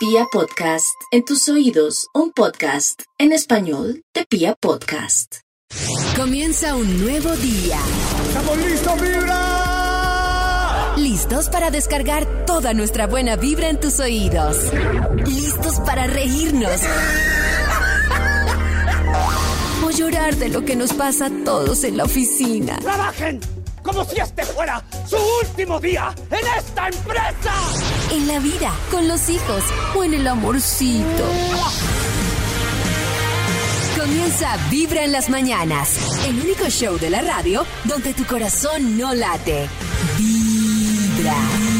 Pia Podcast, en tus oídos, un podcast en español de Pia Podcast. Comienza un nuevo día. ¡Estamos listos, vibra! Listos para descargar toda nuestra buena vibra en tus oídos. Listos para reírnos. O llorar de lo que nos pasa a todos en la oficina. ¡Trabajen! Como si este fuera su último día en esta empresa. En la vida, con los hijos o en el amorcito. Comienza Vibra en las mañanas. El único show de la radio donde tu corazón no late. Vibra.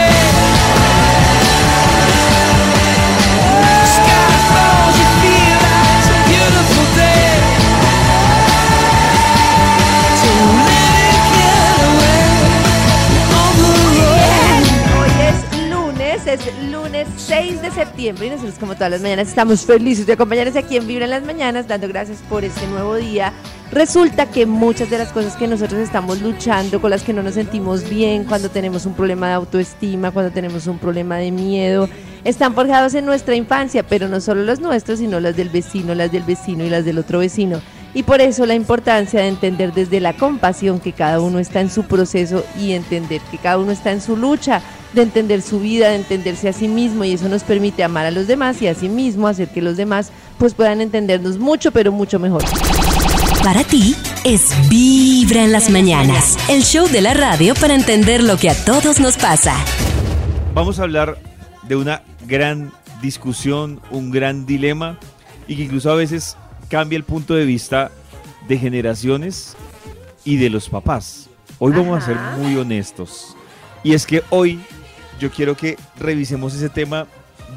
Septiembre y nosotros como todas las mañanas estamos felices de acompañarles aquí en Vibra en las Mañanas, dando gracias por este nuevo día. Resulta que muchas de las cosas que nosotros estamos luchando, con las que no nos sentimos bien, cuando tenemos un problema de autoestima, cuando tenemos un problema de miedo, están forjados en nuestra infancia, pero no solo los nuestros, sino las del vecino, las del vecino y las del otro vecino. Y por eso la importancia de entender desde la compasión que cada uno está en su proceso y entender que cada uno está en su lucha, de entender su vida, de entenderse a sí mismo y eso nos permite amar a los demás y a sí mismo hacer que los demás pues puedan entendernos mucho pero mucho mejor. Para ti es Vibra en las mañanas. El show de la radio para entender lo que a todos nos pasa. Vamos a hablar de una gran discusión, un gran dilema y que incluso a veces cambia el punto de vista de generaciones y de los papás. Hoy vamos a ser muy honestos. Y es que hoy yo quiero que revisemos ese tema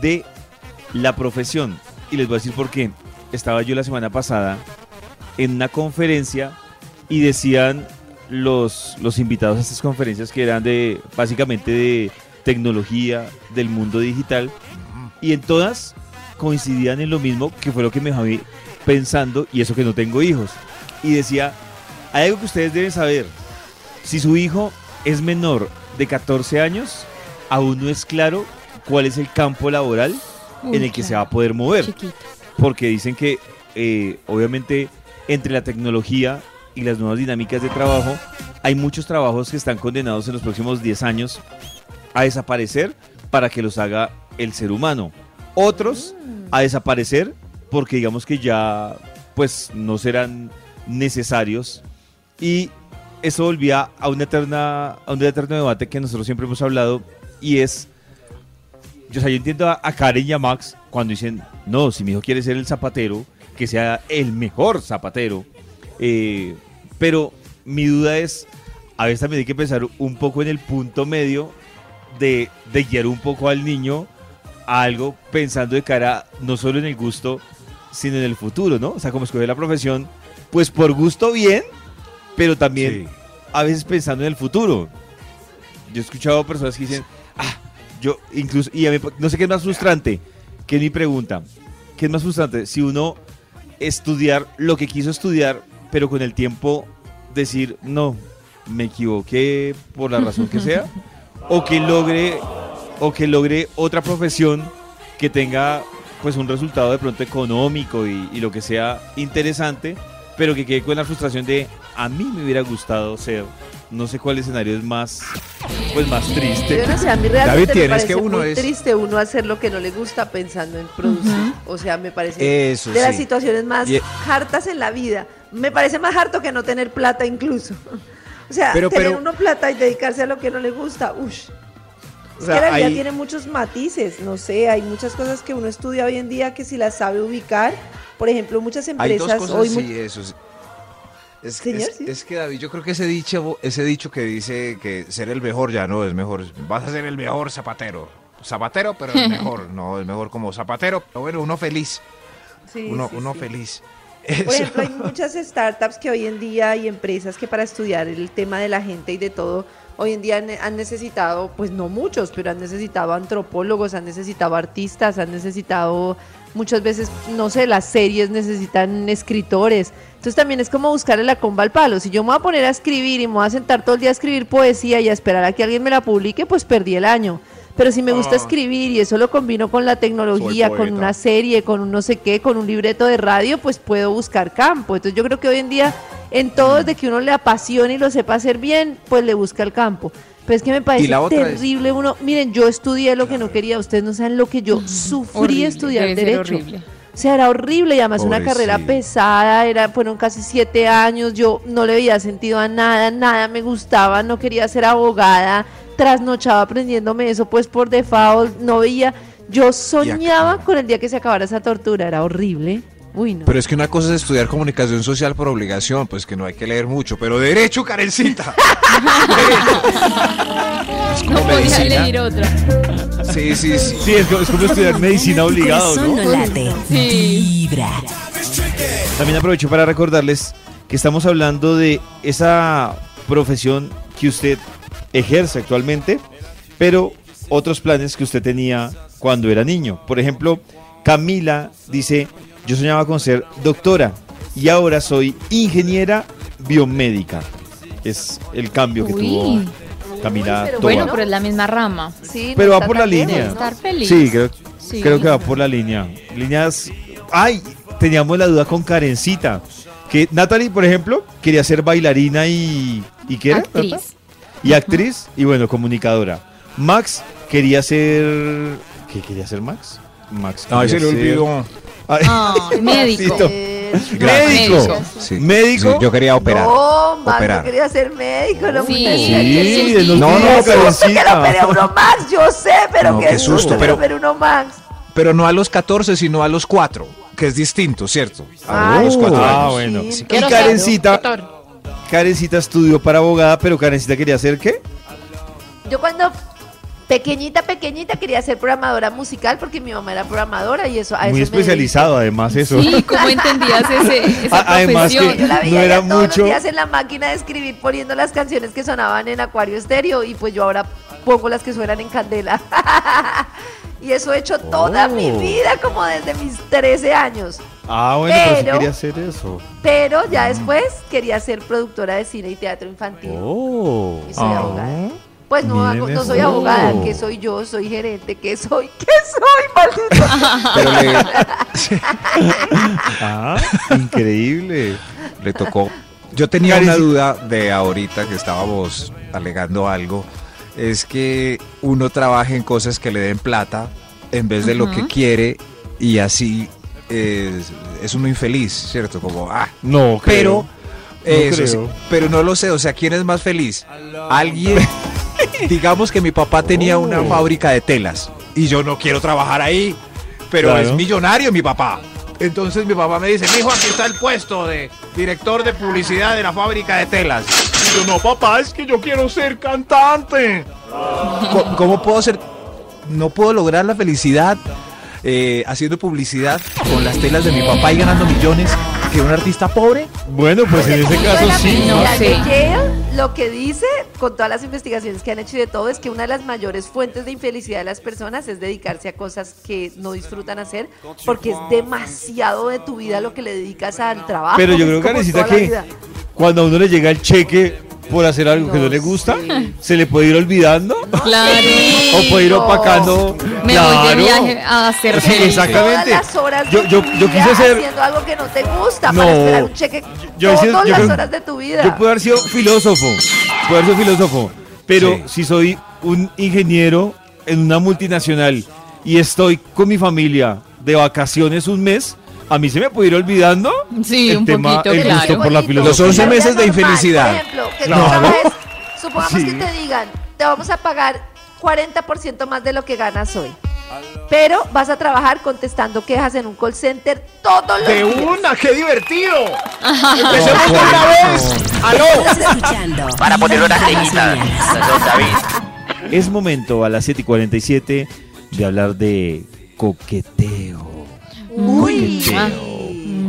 de la profesión. Y les voy a decir por qué. Estaba yo la semana pasada en una conferencia y decían los, los invitados a estas conferencias que eran de básicamente de tecnología, del mundo digital, y en todas coincidían en lo mismo, que fue lo que me dejó pensando, y eso que no tengo hijos. Y decía, hay algo que ustedes deben saber, si su hijo es menor de 14 años, aún no es claro cuál es el campo laboral en el que se va a poder mover. porque dicen que eh, obviamente entre la tecnología y las nuevas dinámicas de trabajo, hay muchos trabajos que están condenados en los próximos 10 años a desaparecer para que los haga el ser humano. Otros a desaparecer porque digamos que ya pues no serán necesarios. Y eso volvía a una eterna a un eterno debate que nosotros siempre hemos hablado y es yo, o sea, yo entiendo a, a Karen y a Max cuando dicen, no, si mi hijo quiere ser el zapatero, que sea el mejor zapatero. Eh, pero mi duda es, a veces también hay que pensar un poco en el punto medio de, de guiar un poco al niño a algo pensando de cara no solo en el gusto, sino en el futuro, ¿no? O sea, como escoger la profesión, pues por gusto bien, pero también a veces pensando en el futuro. Yo he escuchado personas que dicen, yo incluso, y no sé qué es más frustrante, que es mi pregunta, ¿qué es más frustrante? Si uno estudiar lo que quiso estudiar, pero con el tiempo decir, no, me equivoqué por la razón que sea, o que logre, o que logre otra profesión que tenga pues un resultado de pronto económico y lo que sea interesante, pero que quede con la frustración de, a mí me hubiera gustado ser, no sé cuál escenario es más, pues más Yo triste. no sé, a mí David, realmente me tienes parece que uno muy es- triste uno hacer lo que no le gusta pensando en producir. O sea, me parece Eso de las situaciones más Y- hartas en la vida. Me parece más harto que no tener plata incluso. O sea, Pero- tener pero- uno plata y dedicarse a lo que no le gusta, ush. O Es que la vida tiene muchos matices, no sé, hay muchas cosas que uno estudia hoy en día que si las sabe ubicar, por ejemplo, muchas Hay dos empresas cosas, hoy sí, eso es. Es, Señor, es- sí. es que David, yo creo que ese dicho, ese dicho que dice que ser el mejor ya no es mejor. Vas a ser el mejor zapatero. Zapatero, pero el mejor. No, el mejor como zapatero. Pero bueno, uno feliz. Sí, uno sí, uno sí. Por ejemplo, hay muchas startups que hoy en día y empresas que para estudiar el tema de la gente y de todo, hoy en día han, han necesitado, pues no muchos, pero han necesitado antropólogos, han necesitado artistas, han necesitado muchas veces, no sé, las series necesitan escritores. Entonces también es como buscarle la comba al palo. Si yo me voy a poner a escribir y me voy a sentar todo el día a escribir poesía y a esperar a que alguien me la publique, pues perdí el año. Pero si me gusta escribir y eso lo combino con la tecnología, con una serie, con un no sé qué, con un libreto de radio, pues puedo buscar campo. Entonces yo creo que hoy en día en todo desde que uno le apasione y lo sepa hacer bien, pues le busca el campo. Pero es que me parece es- terrible uno, miren, yo estudié lo que no quería, ustedes no saben lo que yo sufrí Horrible, estudiar debe ser derecho. horrible. O sea, era horrible y además una carrera sí. pesada, era, fueron casi siete años, yo no le veía sentido a nada, nada me gustaba, no quería ser abogada, trasnochaba aprendiéndome eso pues por default, no veía, yo soñaba con el día que se acabara esa tortura, era horrible. Uy, no. Pero es que una cosa es estudiar comunicación social por obligación, pues que no hay que leer mucho, pero derecho, es como No podía elegir otra. Sí, sí, sí. Sí, es como, es como estudiar medicina obligado, ¿no? no late. Sí. Vibra. También aprovecho para recordarles que estamos hablando de esa profesión que usted ejerce actualmente, pero otros planes que usted tenía cuando era niño. Por ejemplo, Camila dice, yo soñaba con ser doctora y ahora soy ingeniera biomédica. Es el cambio que Uy. tuvo Camila Uy, pero. Bueno, pero es la misma rama. Sí, no Pero va por la línea. ¿no? Estar feliz. Sí, creo, Sí. creo que va por la línea. Líneas. ¡Ay! Teníamos la duda con Karencita. Que Natalie, por ejemplo, quería ser bailarina y. ¿Y qué era? Actriz. Y actriz y bueno, comunicadora. Max quería ser. ¿Qué quería ser Max? Max. Ay, se quería le olvidó. Ay, médico. Médico. Médico. Sí, ¿Médico? sí, yo quería operar. No, Max operar. no quería ser médico, no Sí. Sí. Sí, No, no, pero- susto que lo Karencita. operé uno Max, yo sé, pero No, qué, qué susto, susto, pero- pero uno Max. Pero no a los 14, sino a los 4, que es distinto, ¿cierto? A Ay, los 4 Ah, años. bueno. Sí, Y Karencita. Karencita estudió para abogada, pero Karencita quería ser ¿qué? Yo cuando pequeñita, pequeñita quería ser programadora musical porque mi mamá era programadora y eso a Muy eso me especializado, además, eso. Sí, ¿cómo entendías ese, esa además que- profesión? Yo la veía No era todos mucho. los días en la máquina de escribir poniendo las canciones que sonaban en Acuario Estéreo y pues yo ahora pongo las que suenan en Candela. y eso he hecho toda mi Oh. vida como desde mis 13 años. Ah, bueno, pero sí quería hacer eso. Pero ya después quería ser productora de cine y teatro infantil. Oh. Y soy Ah. abogada. Pues no, hago- no soy abogada, que soy yo, soy gerente, que soy, que soy, maldito. Pero le, Ah, increíble. le tocó. Yo tenía una duda de ahorita que estábamos alegando algo. Es que uno trabaja en cosas que le den plata en vez de lo que quiere y así es, es uno infeliz, ¿cierto? Como, ah, No, pero creo. eso creo. sí, pero no lo sé, o sea, ¿quién es más feliz? Alguien, digamos que mi papá tenía una Oh. fábrica de telas y yo no quiero trabajar ahí, pero Claro. es millonario mi papá. Entonces mi papá me dice, hijo, aquí está el puesto de director de publicidad de la fábrica de telas. Y yo, no, papá, es que yo quiero ser cantante. ¿Cómo, cómo puedo ser? No puedo lograr la felicidad eh, haciendo publicidad con las telas de mi papá y ganando millones que un artista pobre. Bueno, pues en ese caso sí. No sé. Lo que dice, con todas las investigaciones que han hecho y de todo, es que una de las mayores fuentes de infelicidad de las personas es dedicarse a cosas que no disfrutan hacer, porque es demasiado de tu vida lo que le dedicas al trabajo. Pero yo creo, toda la que cuando a uno le llega el cheque, por hacer algo que no le gusta, se le puede ir olvidando Claro. o puede ir opacando. Me voy de Claro. viaje a hacer Sí, feliz. exactamente. Todas las horas Yo- de yo- tu yo vida quise ser- haciendo algo que no te gusta No. para esperar un cheque Yo todas yo las creo- horas de tu vida. Yo puedo haber sido filósofo, puedo haber sido filósofo, pero Sí. si soy un ingeniero en una multinacional y estoy con mi familia de vacaciones un mes, a mí se me puede ir olvidando Sí, el un tema, poquito, el claro. gusto por la filosofía. Los 11 Pero ya meses de infelicidad. Por ejemplo, que tú Claro. trabajes, supongamos Sí. que te digan, te vamos a pagar 40% más de lo que ganas hoy. Pero vas a trabajar contestando quejas en un call center todos los ¡De días. una! ¡Qué divertido! ¡Empecemos de una vez! ¡Aló! Estás escuchando. Para poner una tejita, David. Es momento a las 7 y 47 de hablar de coqueteo. Uy. Coqueteo.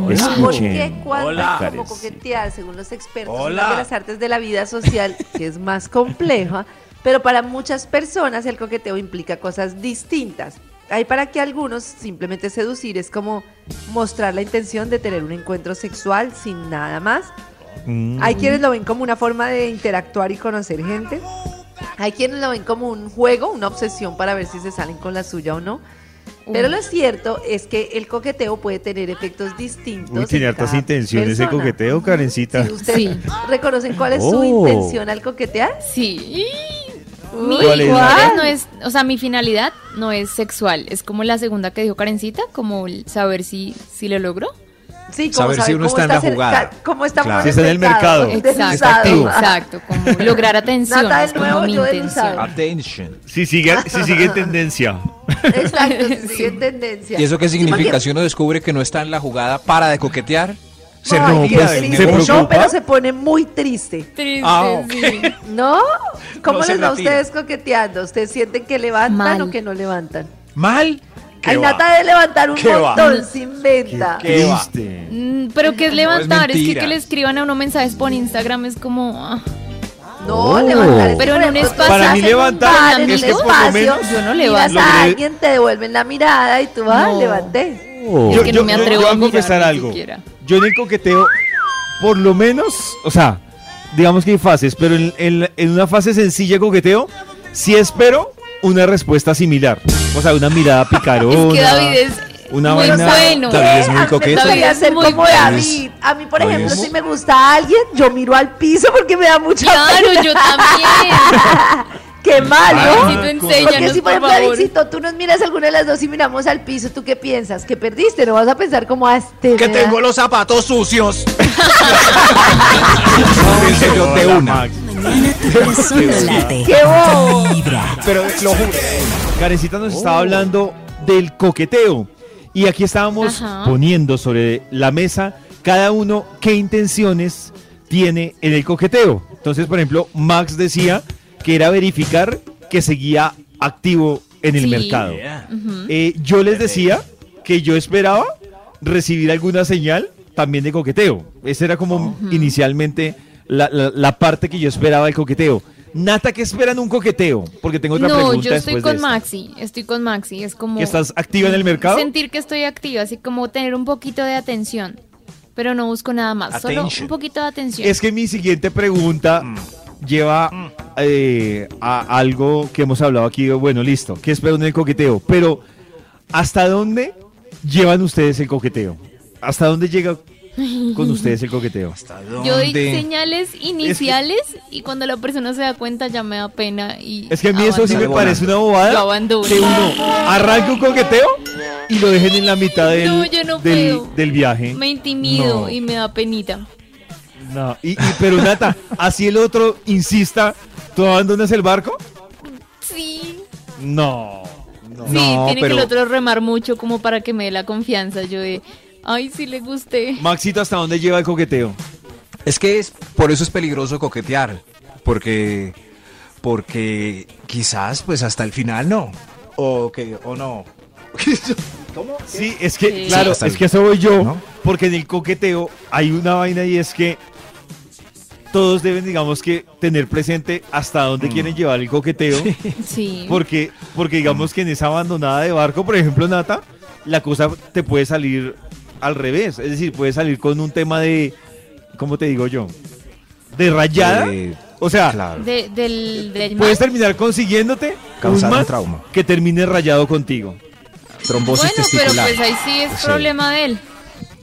¿Por Escuchen. qué cuando Hola. como coquetear, según los expertos, Hola. una de las artes de la vida social que es más compleja, pero para muchas personas el coqueteo implica cosas distintas. Hay para que algunos simplemente seducir es como mostrar la intención de tener un encuentro sexual sin nada más. Mm. Hay quienes lo ven como una forma de interactuar y conocer gente. Hay quienes lo ven como un juego, una obsesión para ver si se salen con la suya o no. Pero lo cierto es que el coqueteo puede tener efectos distintos. Uy, tiene en hartas intenciones ese persona. coqueteo, Karencita. Sí, ¿Ustedes Sí. reconocen cuál es su Oh. intención al coquetear? Sí. Mi ¿Cuál es? no es, o sea, mi finalidad no es sexual, es como la segunda que dijo Karencita, como el saber si, si lo logró. Sí, Saber si uno cómo está en la jugada. Cómo estamos Claro. Si está en el mercado. Exacto, activo. exacto, como lograr atención, Nata de es como nuevo, mi intención. Attention. Si sigue, si sigue en tendencia. Exacto, si sigue en tendencia. ¿Y eso qué significa? Si uno descubre que no está en la jugada, para de coquetear, se qué del triste. ¿Se preocupa? pero se pone muy triste. Triste, Ah, sí. ¿No? ¿Cómo No les va a ustedes coqueteando? ¿Ustedes sienten que levantan Mal. o que no levantan? ¿Mal? ¿Qué Hay nata de levantar un ¿Qué va? montón, se inventa. ¿Qué va? Triste. Mm, Pero que es levantar, es, que le escriban a uno mensajes por Instagram es como... ah, No, Oh. levantar es Pero en un espacio- Para mí levantar es que por lo menos yo no miras levanto. a Logré- alguien, te devuelven la mirada y tú vas, No. levanté. Es que no me atrevo voy a a confesar algo. siquiera. Yo en el coqueteo, por lo menos, o sea, digamos que hay fases, pero en, en- en una fase sencilla de coqueteo, sí espero una respuesta similar. O sea, una mirada picarona. Es que David es una muy vaina- bueno. David es muy coqueto. David es ser muy como bueno. David. A mí, por ejemplo, es- si me gusta a alguien, yo miro al piso porque me da mucha Claro, pena. yo también. Qué malo. Davidcito, Porque si, por ejemplo. Alexito, tú nos miras alguna de las dos y miramos al piso, ¿tú qué piensas? ¿Que perdiste? No vas a pensar como a este. Que tengo los zapatos sucios. de Hola, una. No. ¡Qué bobo! Pero lo juro. Karencita nos estaba hablando del coqueteo. Y aquí estábamos Ajá. poniendo sobre la mesa cada uno qué intenciones tiene en el coqueteo. Entonces, por ejemplo, Max decía que era verificar que seguía activo en el Sí. mercado. Eh, yo les decía que yo esperaba recibir alguna señal también de coqueteo. Esa era como inicialmente la, la- la parte que yo esperaba del coqueteo. Nata, ¿qué esperan un coqueteo? Porque tengo otra No, pregunta yo estoy con. Maxi, estoy con Maxi, es como ¿Que estás activa en el mercado? sentir que estoy activa, así como tener un poquito de atención, pero no busco nada más, solo un poquito de atención. Es que mi siguiente pregunta lleva eh, a algo que hemos hablado aquí. Bueno, listo. ¿Qué esperan en el coqueteo? Pero, ¿hasta dónde llevan ustedes el coqueteo? ¿Hasta dónde llega con ustedes el coqueteo? Yo doy señales iniciales y cuando la persona se da cuenta ya me da pena y Es que a mí eso sí me parece una Yo bobada. abandono. Que uno arranque un coqueteo y lo dejen en la mitad del, No, yo no del, viaje. Me intimido No. y me da penita. No. Y, y- pero Nata, así el otro insista, ¿tú abandonas el barco? Sí. No. no. Sí, No, tiene que el otro remar mucho como para que me dé la confianza. Yo de, ay, sí le gusté. Maxito, ¿hasta dónde lleva el coqueteo? Es que es, por eso es peligroso coquetear. Porque, porque quizás pues hasta el final no. O que, o no. ¿Cómo? Sí, es que, Sí. claro, Sí, es que eso voy yo, ¿no? porque en el coqueteo hay una vaina y es que todos deben, digamos que, tener presente hasta dónde quieren llevar el coqueteo, Sí. porque, porque digamos que en esa abandonada de barco, por ejemplo, Nata, la cosa te puede salir al revés, es decir, puede salir con un tema de, ¿cómo te digo yo? De rayada, Eh, O sea, Claro. De- del, del puedes terminar consiguiéndote Causar un un trauma. que termine rayado contigo. Trombosis Bueno, pero testicular. pues ahí sí es Sí. problema de él.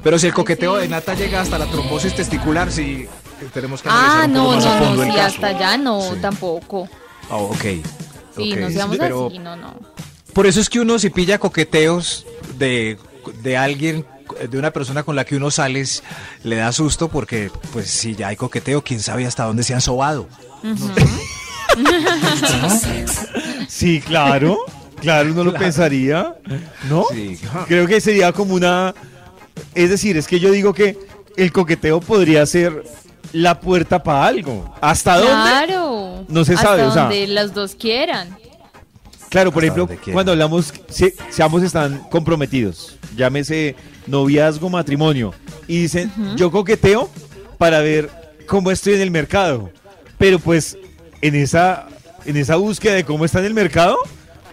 Pero si el coqueteo sí. de Nata llega hasta la trombosis testicular, sí tenemos que analizar Ah, un poco no, más a no, fondo no, el sí, caso. hasta allá no, Sí. tampoco. Ah, ok. Sí, ok. no seamos Pero así, no, no. Por eso es que uno si pilla coqueteos de, de alguien, de una persona con la que uno sales, le da susto porque, pues, si ya hay coqueteo, quién sabe hasta dónde se han sobado. Sí, claro. Claro, uno lo pensaría. ¿No? Sí. Creo que sería como una. Es decir, es que yo digo que el coqueteo podría ser la puerta para algo. ¿Hasta dónde? Claro. No se Hasta sabe, o sea- donde los dos quieran. Claro, por Hasta ejemplo, cuando hablamos, si, si ambos están comprometidos, llámese noviazgo, matrimonio, y dicen, yo coqueteo para ver cómo estoy en el mercado. Pero pues, en esa, en esa búsqueda de cómo está en el mercado,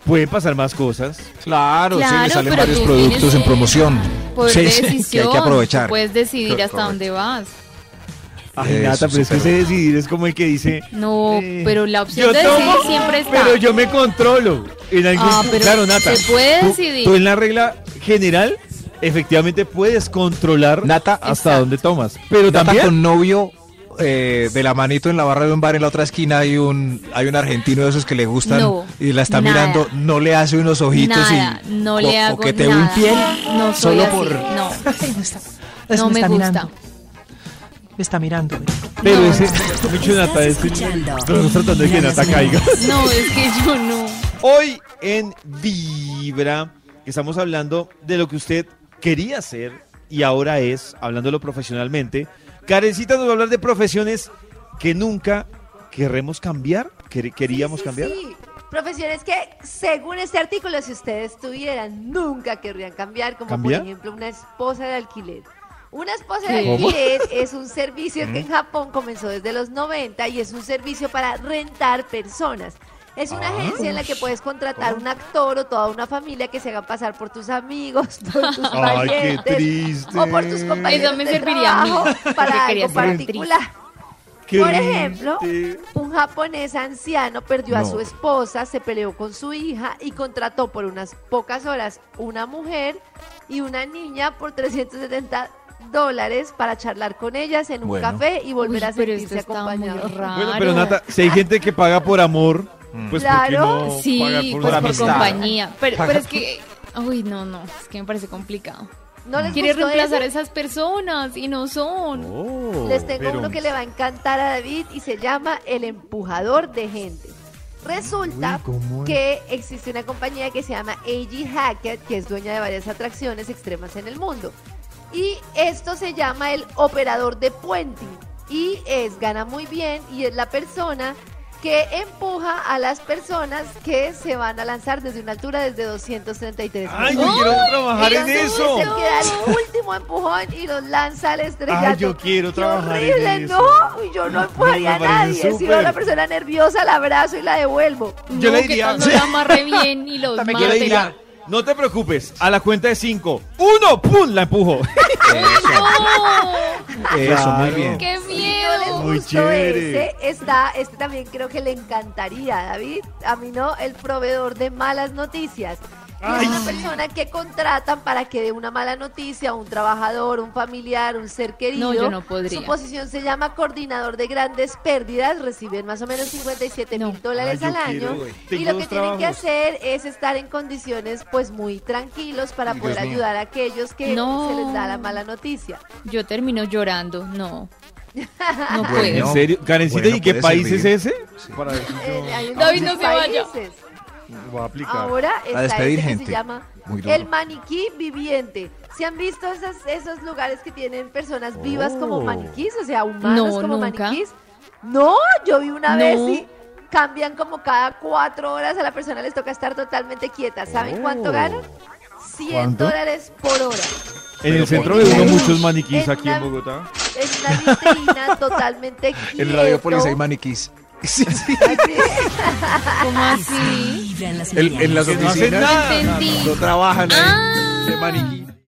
pueden pasar más cosas. Claro, sí, Claro, le salen varios tú productos en promoción. Poder Sí, de sí, decisión. que hay que aprovechar. tú puedes decidir Co- hasta dónde vas. Ay, Eso, Nata, pero es que ese decidir es como el que dice, No, Eh, pero la opción yo de decidir tomo, siempre está. pero yo me controlo. En algún Ah, pero claro, Nata, se puede tú- decidir. Tú en la regla general, efectivamente puedes controlar Nata, hasta Exacto. dónde tomas. Pero Nata también con novio eh, de la manito en la barra de un bar en la otra esquina hay un hay un argentino de esos que le gustan No, y la está nada. mirando, no le hace unos ojitos Nada, y no le hago coqueteo nada. infiel No soy solo así, por No, Es- no me está gusta. mirando, me está mirando. Pero No, ese, no. mucho Nata, escuchando estamos tratando de que Vibra Nata caiga. No, es que yo no. Hoy en Vibra estamos hablando de lo que usted quería hacer y ahora es, hablándolo profesionalmente. Karencita nos va a hablar de profesiones que nunca querremos cambiar, que queríamos Sí, sí, cambiar. sí. Profesiones que, según este artículo, si ustedes tuvieran, nunca querrían cambiar, como ¿Cambiar? por ejemplo una esposa de alquiler. Una esposa de ¿Cómo? alquiler es un servicio que en Japón comenzó desde los 90 y es un servicio para rentar personas. Es una agencia en la que puedes contratar un actor o toda una familia que se hagan pasar por tus amigos, por tus Ay, qué parientes triste. o por tus compañeros Eso me de serviría a mí, trabajo para algo particular. Qué Por triste. ejemplo, un japonés anciano perdió a su esposa, se peleó con su hija y contrató por unas pocas horas una mujer y una niña por 370 dólares para charlar con ellas en un Bueno. café y volver Uy, a sentirse raro. Bueno, pero Nata, si hay gente que paga por amor, pues ¿por qué Claro. no Sí, pagar pues por por, amistad? compañía. Pero, es que, uy, no, no, es que me parece complicado. ¿No les Quiere reemplazar a esas personas y no son. Oh, Les tengo pero- uno que le va a encantar a David y se llama El Empujador de Gente. Resulta que existe una compañía que se llama AG Hackett, que es dueña de varias atracciones extremas en el mundo. Y esto se llama el operador de puenting. Y es, gana muy bien y es la persona que empuja a las personas que se van a lanzar desde una altura desde 233 Ay, yo quiero trabajar en eso. Es el que da el último empujón y los lanza al estrellato. Ay, yo quiero trabajar en horrible, eso. no. Y yo no empujaría a nadie. Si veo a una persona nerviosa, la abrazo y la devuelvo. Yo no, le que diría- no la amarre bien y los Yo le mate. diría, no te preocupes, a la cuenta de cinco, uno, ¡pum! La empujo. ¡No! Eso, muy bien. ¡Qué miedo! Muy chévere. ese, está, este también creo que le encantaría, David. A mí no, el proveedor de malas noticias. Y es una persona que contratan para que dé una mala noticia a un trabajador, un familiar, un ser querido. No, yo no podría. Su posición se llama coordinador de grandes pérdidas. Reciben más o menos 57 No. mil dólares Ay, al año. quiero. Y Tengo lo que tienen que hacer es estar en condiciones pues muy tranquilos para Dios poder mío. ayudar a aquellos que No. se les da la mala noticia. Yo termino llorando. No. No puedo. ¿En serio? Karencita, Bueno, ¿y qué puede país servir. es ese? Para ver si Eh, hay David, muchos no se vaya. países. yo voy a aplicar. Ahora está despedir este que gente. se llama Muy duro. el maniquí viviente. ¿Se han visto esos, esos lugares que tienen personas vivas como Oh. maniquís? O sea, humanos No, como nunca. maniquís. No, yo vi una No. vez y cambian como cada cuatro horas a la persona les toca estar totalmente quieta. ¿Saben cuánto Oh. ganan? 100 ¿Cuánto? dólares por hora. En el centro ¿por de uno muchos maniquís En aquí en una- Bogotá. En una vitrina totalmente quieto. En Radiopolis hay maniquís. Sí, sí. ¿Cómo así? En las no oficinas nada. Entendí. no trabajan ahí Ah. de maniquí.